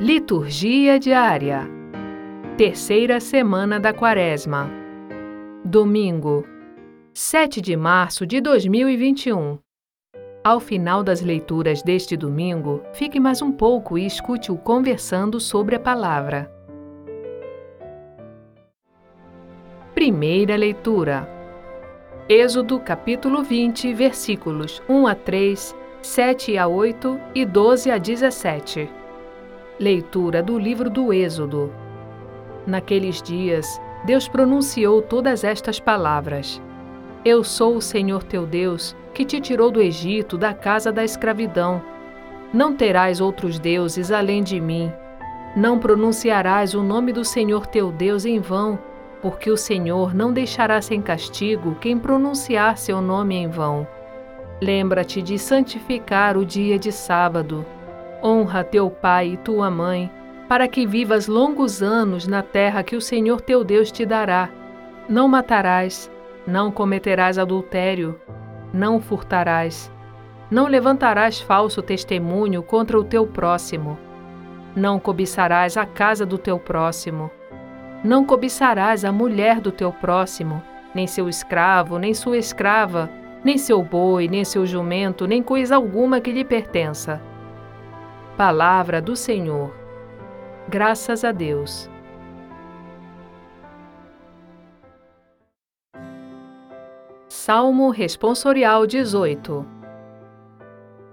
Liturgia diária. Terceira semana da Quaresma. Domingo, 7 de março de 2021. Ao final das leituras deste domingo, fique mais um pouco e escute o conversando sobre a palavra. Primeira leitura. Êxodo capítulo 20, versículos 1 a 3, 7 a 8 e 12 a 17. Leitura do livro do Êxodo. Naqueles dias, Deus pronunciou todas estas palavras: Eu sou o Senhor teu Deus, que te tirou do Egito, da casa da escravidão. Não terás outros deuses além de mim. Não pronunciarás o nome do Senhor teu Deus em vão porque o Senhor não deixará sem castigo quem pronunciar seu nome em vão. Lembra-te de santificar o dia de sábado. Honra teu pai e tua mãe, para que vivas longos anos na terra que o Senhor teu Deus te dará. Não matarás, não cometerás adultério, não furtarás, não levantarás falso testemunho contra o teu próximo, não cobiçarás a casa do teu próximo não cobiçarás a mulher do teu próximo, nem seu escravo, nem sua escrava, nem seu boi, nem seu jumento, nem coisa alguma que lhe pertença. Palavra do Senhor. Graças a Deus. Salmo Responsorial 18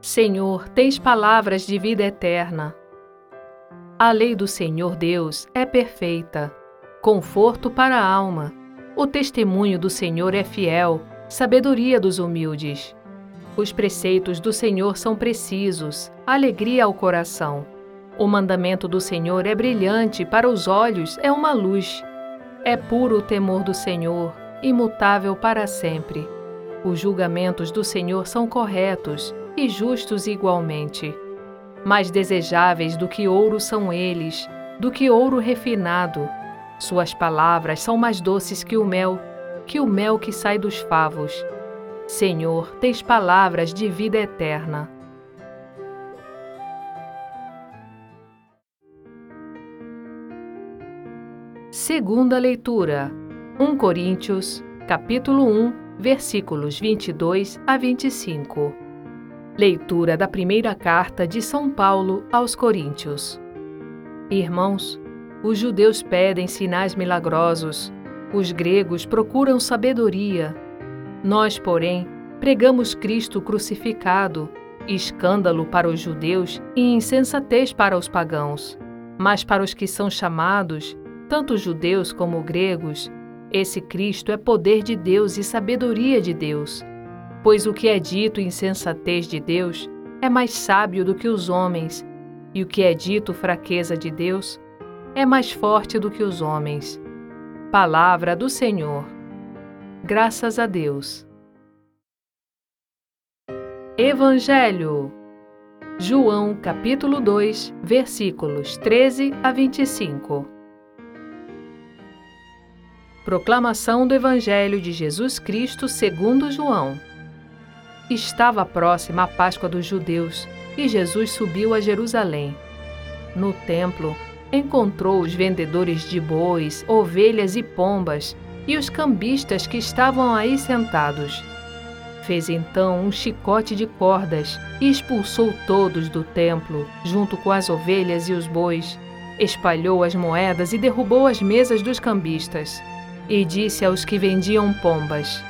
Senhor, tens palavras de vida eterna. A lei do Senhor Deus é perfeita conforto para a alma. O testemunho do Senhor é fiel, sabedoria dos humildes. Os preceitos do Senhor são precisos, alegria ao coração. O mandamento do Senhor é brilhante, para os olhos é uma luz. É puro o temor do Senhor, imutável para sempre. Os julgamentos do Senhor são corretos e justos igualmente. Mais desejáveis do que ouro são eles, do que ouro refinado, suas palavras são mais doces que o mel, que o mel que sai dos favos. Senhor, tens palavras de vida eterna. Segunda leitura. 1 Coríntios, capítulo 1, versículos 22 a 25. Leitura da primeira carta de São Paulo aos Coríntios. Irmãos, os judeus pedem sinais milagrosos, os gregos procuram sabedoria. Nós, porém, pregamos Cristo crucificado, escândalo para os judeus e insensatez para os pagãos. Mas para os que são chamados, tanto judeus como gregos, esse Cristo é poder de Deus e sabedoria de Deus. Pois o que é dito insensatez de Deus é mais sábio do que os homens, e o que é dito fraqueza de Deus é mais forte do que os homens. Palavra do Senhor. Graças a Deus. Evangelho. João, capítulo 2, versículos 13 a 25. Proclamação do Evangelho de Jesus Cristo segundo João. Estava próxima a Páscoa dos judeus e Jesus subiu a Jerusalém. No templo, encontrou os vendedores de bois, ovelhas e pombas e os cambistas que estavam aí sentados. Fez então um chicote de cordas e expulsou todos do templo, junto com as ovelhas e os bois. Espalhou as moedas e derrubou as mesas dos cambistas. E disse aos que vendiam pombas: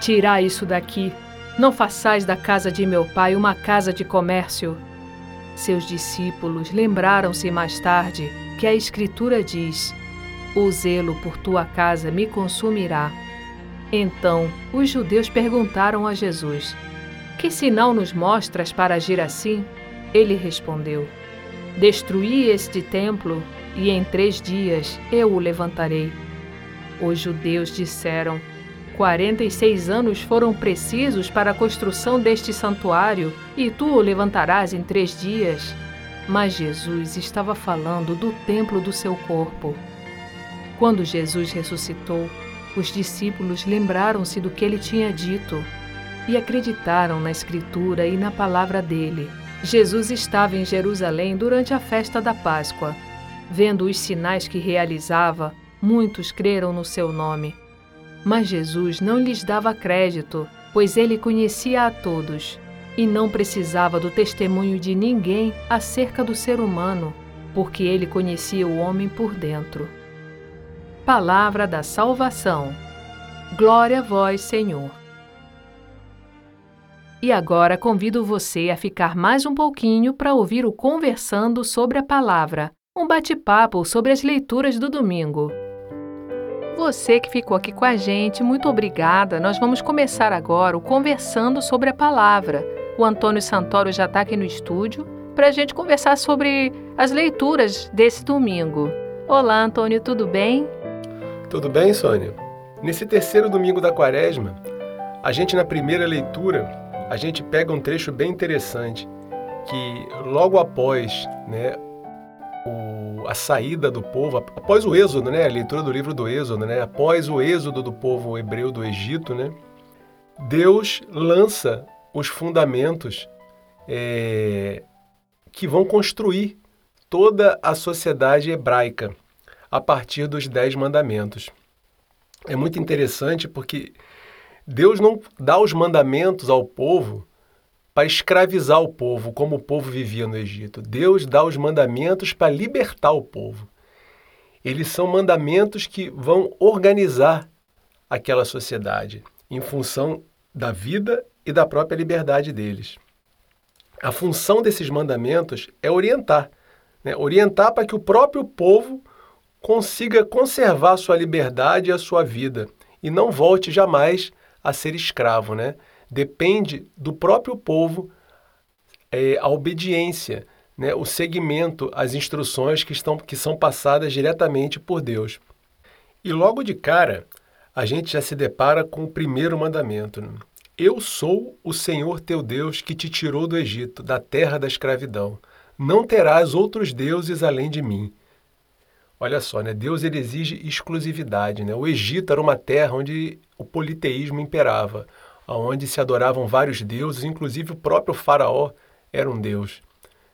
Tirai isso daqui. Não façais da casa de meu pai uma casa de comércio. Seus discípulos lembraram-se mais tarde que a Escritura diz: O zelo por tua casa me consumirá. Então os judeus perguntaram a Jesus: Que sinal nos mostras para agir assim? Ele respondeu: Destruí este templo e em três dias eu o levantarei. Os judeus disseram: 46 anos foram precisos para a construção deste santuário e tu o levantarás em três dias. Mas Jesus estava falando do templo do seu corpo. Quando Jesus ressuscitou, os discípulos lembraram-se do que ele tinha dito e acreditaram na Escritura e na palavra dele. Jesus estava em Jerusalém durante a festa da Páscoa. Vendo os sinais que realizava, muitos creram no seu nome. Mas Jesus não lhes dava crédito, pois ele conhecia a todos e não precisava do testemunho de ninguém acerca do ser humano, porque ele conhecia o homem por dentro. Palavra da Salvação. Glória a vós, Senhor. E agora convido você a ficar mais um pouquinho para ouvir o Conversando sobre a Palavra, um bate-papo sobre as leituras do domingo. Você que ficou aqui com a gente, muito obrigada. Nós vamos começar agora o Conversando sobre a Palavra. O Antônio Santoro já está aqui no estúdio para a gente conversar sobre as leituras desse domingo. Olá, Antônio, tudo bem? Tudo bem, Sônia? Nesse terceiro domingo da quaresma, a gente na primeira leitura, a gente pega um trecho bem interessante, que logo após né, o, a saída do povo, após o êxodo, né, a leitura do livro do êxodo, né, após o êxodo do povo hebreu do Egito, né, Deus lança os fundamentos é, que vão construir toda a sociedade hebraica a partir dos Dez Mandamentos. É muito interessante porque Deus não dá os mandamentos ao povo para escravizar o povo, como o povo vivia no Egito. Deus dá os mandamentos para libertar o povo. Eles são mandamentos que vão organizar aquela sociedade em função da vida e da própria liberdade deles. A função desses mandamentos é orientar, né? orientar para que o próprio povo consiga conservar sua liberdade e a sua vida e não volte jamais a ser escravo. Né? Depende do próprio povo é, a obediência, né? o seguimento às instruções que, estão, que são passadas diretamente por Deus. E logo de cara, a gente já se depara com o primeiro mandamento. Né? Eu sou o Senhor teu Deus que te tirou do Egito, da terra da escravidão. Não terás outros deuses além de mim. Olha só, né? Deus ele exige exclusividade. Né? O Egito era uma terra onde o politeísmo imperava, onde se adoravam vários deuses, inclusive o próprio faraó era um deus.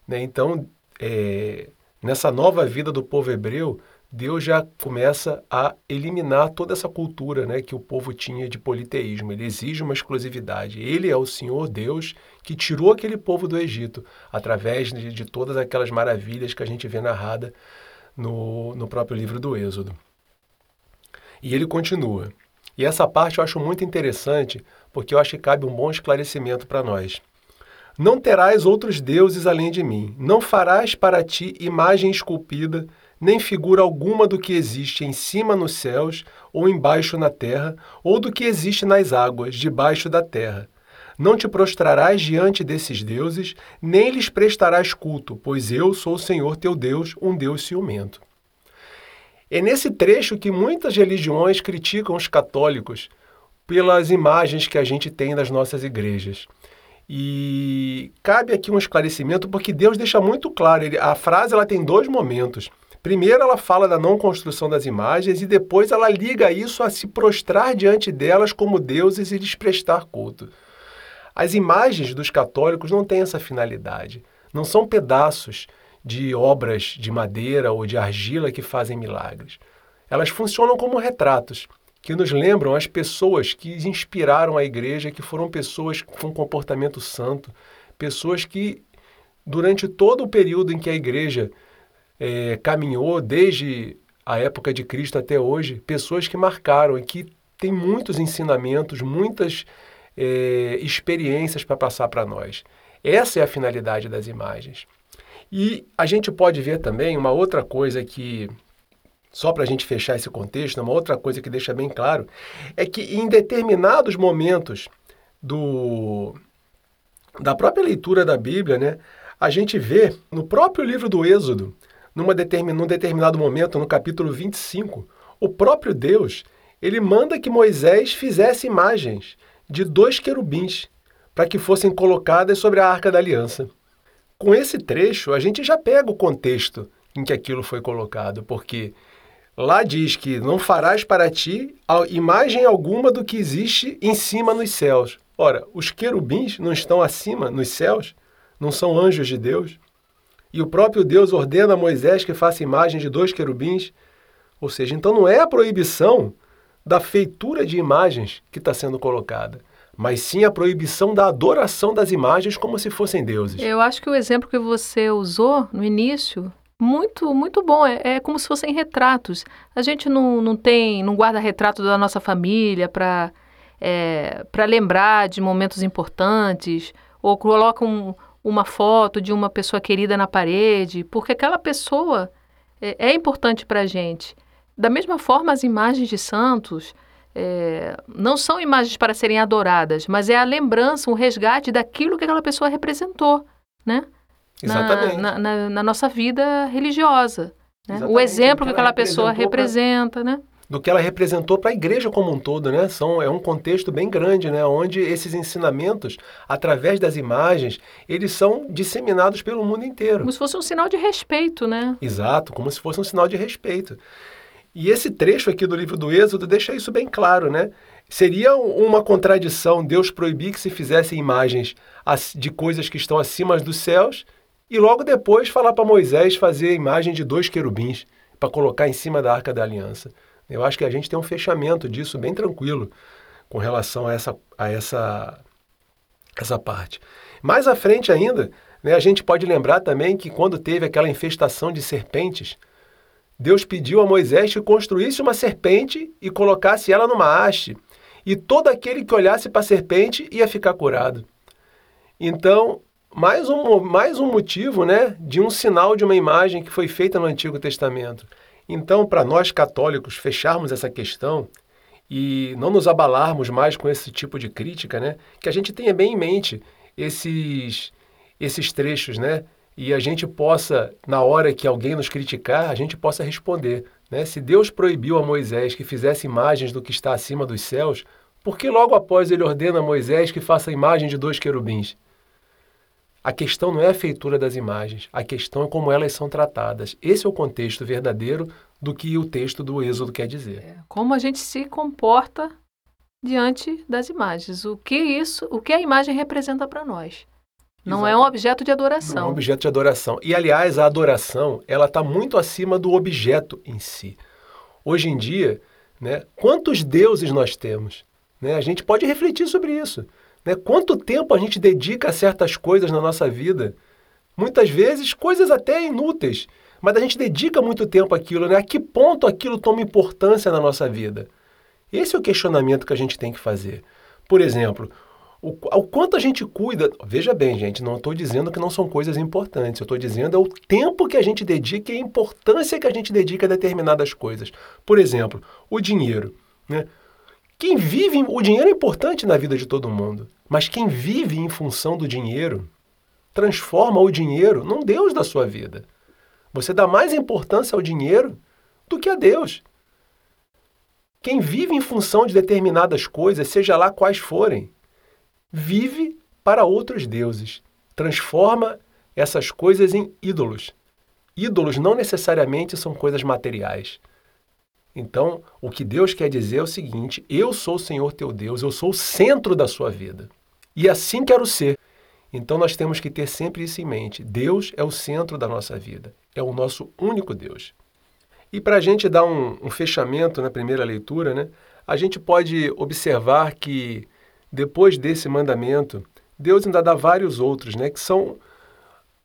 Né? Então, é, nessa nova vida do povo hebreu, Deus já começa a eliminar toda essa cultura né, que o povo tinha de politeísmo. Ele exige uma exclusividade. Ele é o Senhor Deus que tirou aquele povo do Egito através de, de todas aquelas maravilhas que a gente vê narrada no, no próprio livro do Êxodo. E ele continua. E essa parte eu acho muito interessante porque eu acho que cabe um bom esclarecimento para nós. Não terás outros deuses além de mim. Não farás para ti imagem esculpida nem figura alguma do que existe em cima nos céus, ou embaixo na terra, ou do que existe nas águas, debaixo da terra. Não te prostrarás diante desses deuses, nem lhes prestarás culto, pois eu sou o Senhor teu Deus, um Deus ciumento. É nesse trecho que muitas religiões criticam os católicos pelas imagens que a gente tem nas nossas igrejas. E cabe aqui um esclarecimento, porque Deus deixa muito claro, a frase ela tem dois momentos. Primeiro, ela fala da não construção das imagens e depois ela liga isso a se prostrar diante delas como deuses e lhes prestar culto. As imagens dos católicos não têm essa finalidade. Não são pedaços de obras de madeira ou de argila que fazem milagres. Elas funcionam como retratos que nos lembram as pessoas que inspiraram a igreja, que foram pessoas com comportamento santo, pessoas que, durante todo o período em que a igreja é, caminhou desde a época de Cristo até hoje, pessoas que marcaram e que têm muitos ensinamentos, muitas é, experiências para passar para nós. Essa é a finalidade das imagens. E a gente pode ver também uma outra coisa que, só para a gente fechar esse contexto, uma outra coisa que deixa bem claro, é que em determinados momentos do, da própria leitura da Bíblia, né, a gente vê no próprio livro do Êxodo numa determin, num determinado momento, no capítulo 25, o próprio Deus ele manda que Moisés fizesse imagens de dois querubins para que fossem colocadas sobre a arca da aliança. Com esse trecho, a gente já pega o contexto em que aquilo foi colocado, porque lá diz que não farás para ti imagem alguma do que existe em cima nos céus. Ora, os querubins não estão acima nos céus? Não são anjos de Deus? E o próprio Deus ordena a Moisés que faça imagem de dois querubins. Ou seja, então não é a proibição da feitura de imagens que está sendo colocada, mas sim a proibição da adoração das imagens como se fossem deuses. Eu acho que o exemplo que você usou no início muito, muito bom. É, é, como se fossem retratos. A gente não, não tem, não guarda retrato da nossa família para é, para lembrar de momentos importantes ou coloca um, uma foto de uma pessoa querida na parede, porque aquela pessoa é, é importante para a gente. Da mesma forma, as imagens de santos é, não são imagens para serem adoradas, mas é a lembrança, um resgate daquilo que aquela pessoa representou, né? Exatamente. Na, na, na nossa vida religiosa. Né? O exemplo que aquela pessoa representa, pra... né? do que ela representou para a igreja como um todo, né? São, é um contexto bem grande, né? Onde esses ensinamentos, através das imagens, eles são disseminados pelo mundo inteiro. Como se fosse um sinal de respeito, né? Exato, como se fosse um sinal de respeito. E esse trecho aqui do livro do Êxodo deixa isso bem claro, né? Seria uma contradição Deus proibir que se fizessem imagens de coisas que estão acima dos céus e logo depois falar para Moisés fazer a imagem de dois querubins para colocar em cima da arca da aliança. Eu acho que a gente tem um fechamento disso bem tranquilo com relação a essa, a essa, essa parte. Mais à frente ainda, né, a gente pode lembrar também que quando teve aquela infestação de serpentes, Deus pediu a Moisés que construísse uma serpente e colocasse ela numa haste, e todo aquele que olhasse para a serpente ia ficar curado. Então, mais um, mais um motivo né, de um sinal de uma imagem que foi feita no Antigo Testamento. Então, para nós católicos fecharmos essa questão e não nos abalarmos mais com esse tipo de crítica, né, que a gente tenha bem em mente esses, esses trechos, né, e a gente possa, na hora que alguém nos criticar, a gente possa responder. Né? Se Deus proibiu a Moisés que fizesse imagens do que está acima dos céus, por que logo após ele ordena a Moisés que faça a imagem de dois querubins? A questão não é a feitura das imagens, a questão é como elas são tratadas. Esse é o contexto verdadeiro do que o texto do Êxodo quer dizer. É, como a gente se comporta diante das imagens. O que isso, o que a imagem representa para nós? Não Exato. é um objeto de adoração. Não é um objeto de adoração. E aliás, a adoração ela está muito acima do objeto em si. Hoje em dia, né, quantos deuses nós temos? Né? A gente pode refletir sobre isso. Né? Quanto tempo a gente dedica a certas coisas na nossa vida? Muitas vezes, coisas até inúteis, mas a gente dedica muito tempo àquilo. Né? A que ponto aquilo toma importância na nossa vida? Esse é o questionamento que a gente tem que fazer. Por exemplo, o, o quanto a gente cuida. Veja bem, gente, não estou dizendo que não são coisas importantes. Eu estou dizendo é o tempo que a gente dedica e a importância que a gente dedica a determinadas coisas. Por exemplo, o dinheiro. Né? Quem vive, o dinheiro é importante na vida de todo mundo, mas quem vive em função do dinheiro transforma o dinheiro num Deus da sua vida. Você dá mais importância ao dinheiro do que a Deus. Quem vive em função de determinadas coisas, seja lá quais forem, vive para outros deuses, transforma essas coisas em ídolos. Ídolos não necessariamente são coisas materiais. Então, o que Deus quer dizer é o seguinte: eu sou o Senhor teu Deus, eu sou o centro da sua vida. E assim quero ser. Então, nós temos que ter sempre isso em mente: Deus é o centro da nossa vida, é o nosso único Deus. E para a gente dar um, um, fechamento na primeira leitura, né, a gente pode observar que depois desse mandamento, Deus ainda dá vários outros, né, que são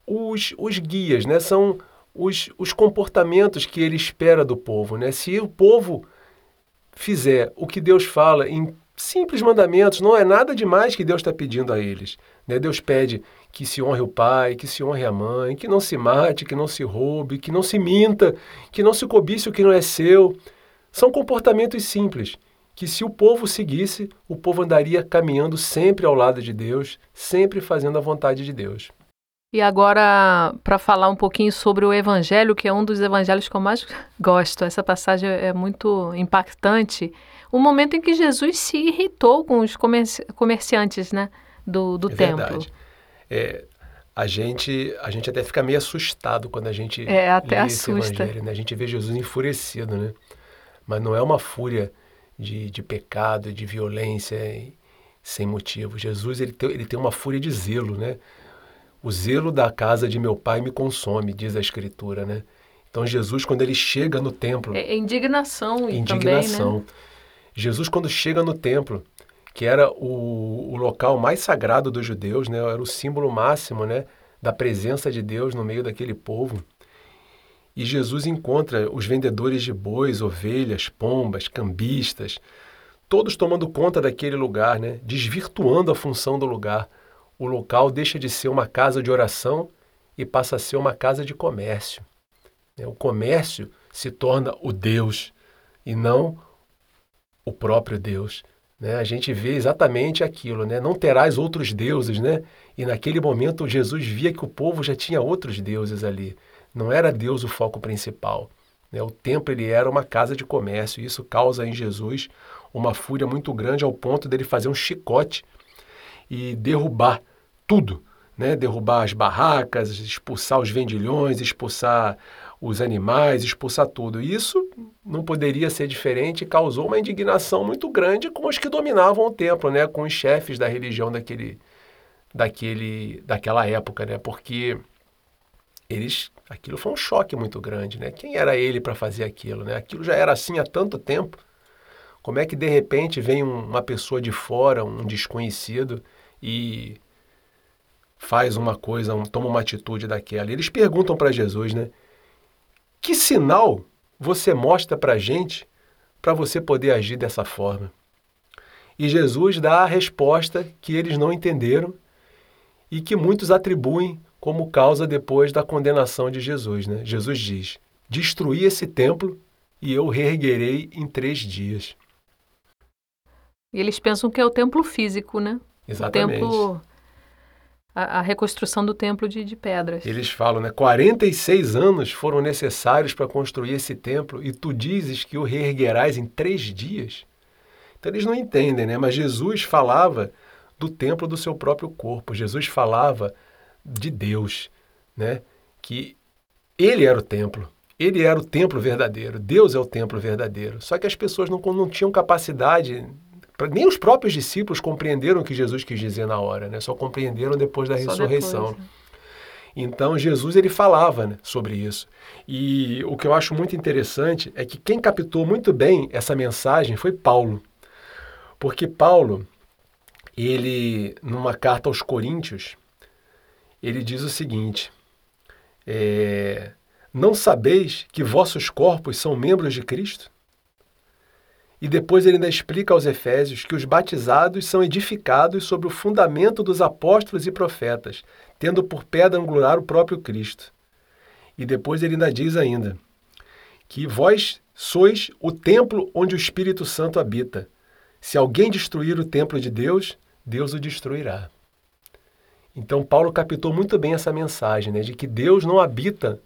os, os guias, né, são os, os comportamentos que ele espera do povo. Né? Se o povo fizer o que Deus fala em simples mandamentos, não é nada demais que Deus está pedindo a eles. Né? Deus pede que se honre o pai, que se honre a mãe, que não se mate, que não se roube, que não se minta, que não se cobice o que não é seu. São comportamentos simples que se o povo seguisse, o povo andaria caminhando sempre ao lado de Deus, sempre fazendo a vontade de Deus. E agora, para falar um pouquinho sobre o Evangelho, que é um dos evangelhos que eu mais gosto, essa passagem é muito impactante. O momento em que Jesus se irritou com os comerci comerciantes né, do, do é templo. Verdade. É, a gente, a gente até fica meio assustado quando a gente é, até assusta. esse evangelho. Né? A gente vê Jesus enfurecido, né? Mas não é uma fúria de, de pecado, de violência sem motivo. Jesus ele tem, ele tem uma fúria de zelo, né? O zelo da casa de meu pai me consome, diz a Escritura, né? Então Jesus, quando ele chega no templo... É, é indignação, indignação. Também, né? Jesus, quando chega no templo, que era o, o local mais sagrado dos judeus, né? Era o símbolo máximo, né? Da presença de Deus no meio daquele povo. E Jesus encontra os vendedores de bois, ovelhas, pombas, cambistas, todos tomando conta daquele lugar, né? desvirtuando a função do lugar. O local deixa de ser uma casa de oração e passa a ser uma casa de comércio. Né? O comércio se torna o Deus e não o próprio Deus. Né? A gente vê exatamente aquilo, né? não terás outros deuses. Né? E naquele momento Jesus via que o povo já tinha outros deuses ali. Não era Deus o foco principal. Né? O templo ele era uma casa de comércio e isso causa em Jesus uma fúria muito grande ao ponto dele fazer um chicote e derrubar tudo, né? Derrubar as barracas, expulsar os vendilhões, expulsar os animais, expulsar tudo. Isso não poderia ser diferente e causou uma indignação muito grande com os que dominavam o templo, né? Com os chefes da religião daquele, daquele, daquela época, né? Porque eles, aquilo foi um choque muito grande, né? Quem era ele para fazer aquilo, né? Aquilo já era assim há tanto tempo. Como é que de repente vem uma pessoa de fora, um desconhecido, e faz uma coisa, um, toma uma atitude daquela? Eles perguntam para Jesus, né? Que sinal você mostra para gente para você poder agir dessa forma? E Jesus dá a resposta que eles não entenderam e que muitos atribuem como causa depois da condenação de Jesus. Né? Jesus diz: Destruí esse templo e eu reerguerei em três dias. E eles pensam que é o templo físico, né? Exatamente. O templo, a, a reconstrução do templo de, de, pedras. Eles falam, né? 46 anos foram necessários para construir esse templo e tu dizes que o reerguerás em três dias? Então eles não entendem, né? Mas Jesus falava do templo do seu próprio corpo. Jesus falava de Deus, né? Que ele era o templo. Ele era o templo verdadeiro. Deus é o templo verdadeiro. Só que as pessoas não, não tinham capacidade nem os próprios discípulos compreenderam o que Jesus quis dizer na hora, né? Só compreenderam depois da Só ressurreição. Depois, né? Então Jesus ele falava né, sobre isso. E o que eu acho muito interessante é que quem captou muito bem essa mensagem foi Paulo. Porque Paulo, ele numa carta aos Coríntios, ele diz o seguinte: é, Não sabeis que vossos corpos são membros de Cristo? E depois ele ainda explica aos Efésios que os batizados são edificados sobre o fundamento dos apóstolos e profetas, tendo por pedra angular o próprio Cristo. E depois ele ainda diz ainda que vós sois o templo onde o Espírito Santo habita. Se alguém destruir o templo de Deus, Deus o destruirá. Então Paulo captou muito bem essa mensagem, né, de que Deus não habita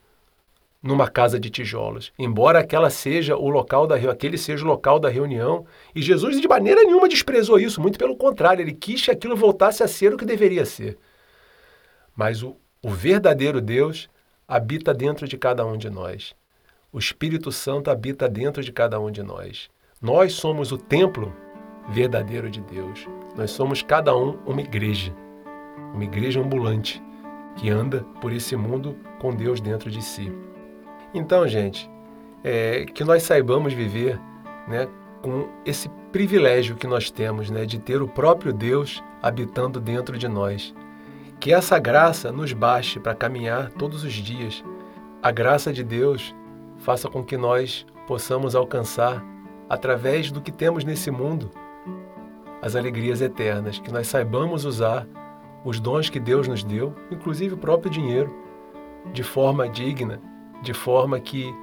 numa casa de tijolos, embora aquela seja o local da aquele seja o local da reunião, e Jesus de maneira nenhuma desprezou isso, muito pelo contrário, ele quis que aquilo voltasse a ser o que deveria ser. Mas o, o verdadeiro Deus habita dentro de cada um de nós. O Espírito Santo habita dentro de cada um de nós. Nós somos o templo verdadeiro de Deus. Nós somos cada um uma igreja, uma igreja ambulante que anda por esse mundo com Deus dentro de si. Então, gente, é, que nós saibamos viver né, com esse privilégio que nós temos né, de ter o próprio Deus habitando dentro de nós. Que essa graça nos baste para caminhar todos os dias. A graça de Deus faça com que nós possamos alcançar, através do que temos nesse mundo, as alegrias eternas. Que nós saibamos usar os dons que Deus nos deu, inclusive o próprio dinheiro, de forma digna de forma que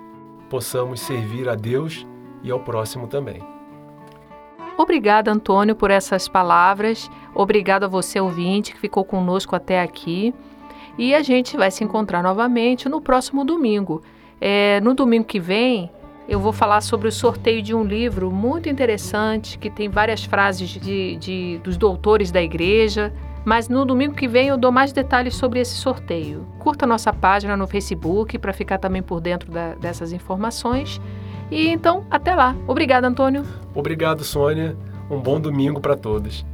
possamos servir a Deus e ao próximo também. Obrigada, Antônio, por essas palavras. Obrigado a você, ouvinte, que ficou conosco até aqui. E a gente vai se encontrar novamente no próximo domingo. É, no domingo que vem, eu vou falar sobre o sorteio de um livro muito interessante que tem várias frases de, de, dos doutores da igreja mas no domingo que vem eu dou mais detalhes sobre esse sorteio. Curta nossa página no Facebook para ficar também por dentro da, dessas informações. E então, até lá. Obrigada, Antônio. Obrigado, Sônia. Um bom domingo para todos.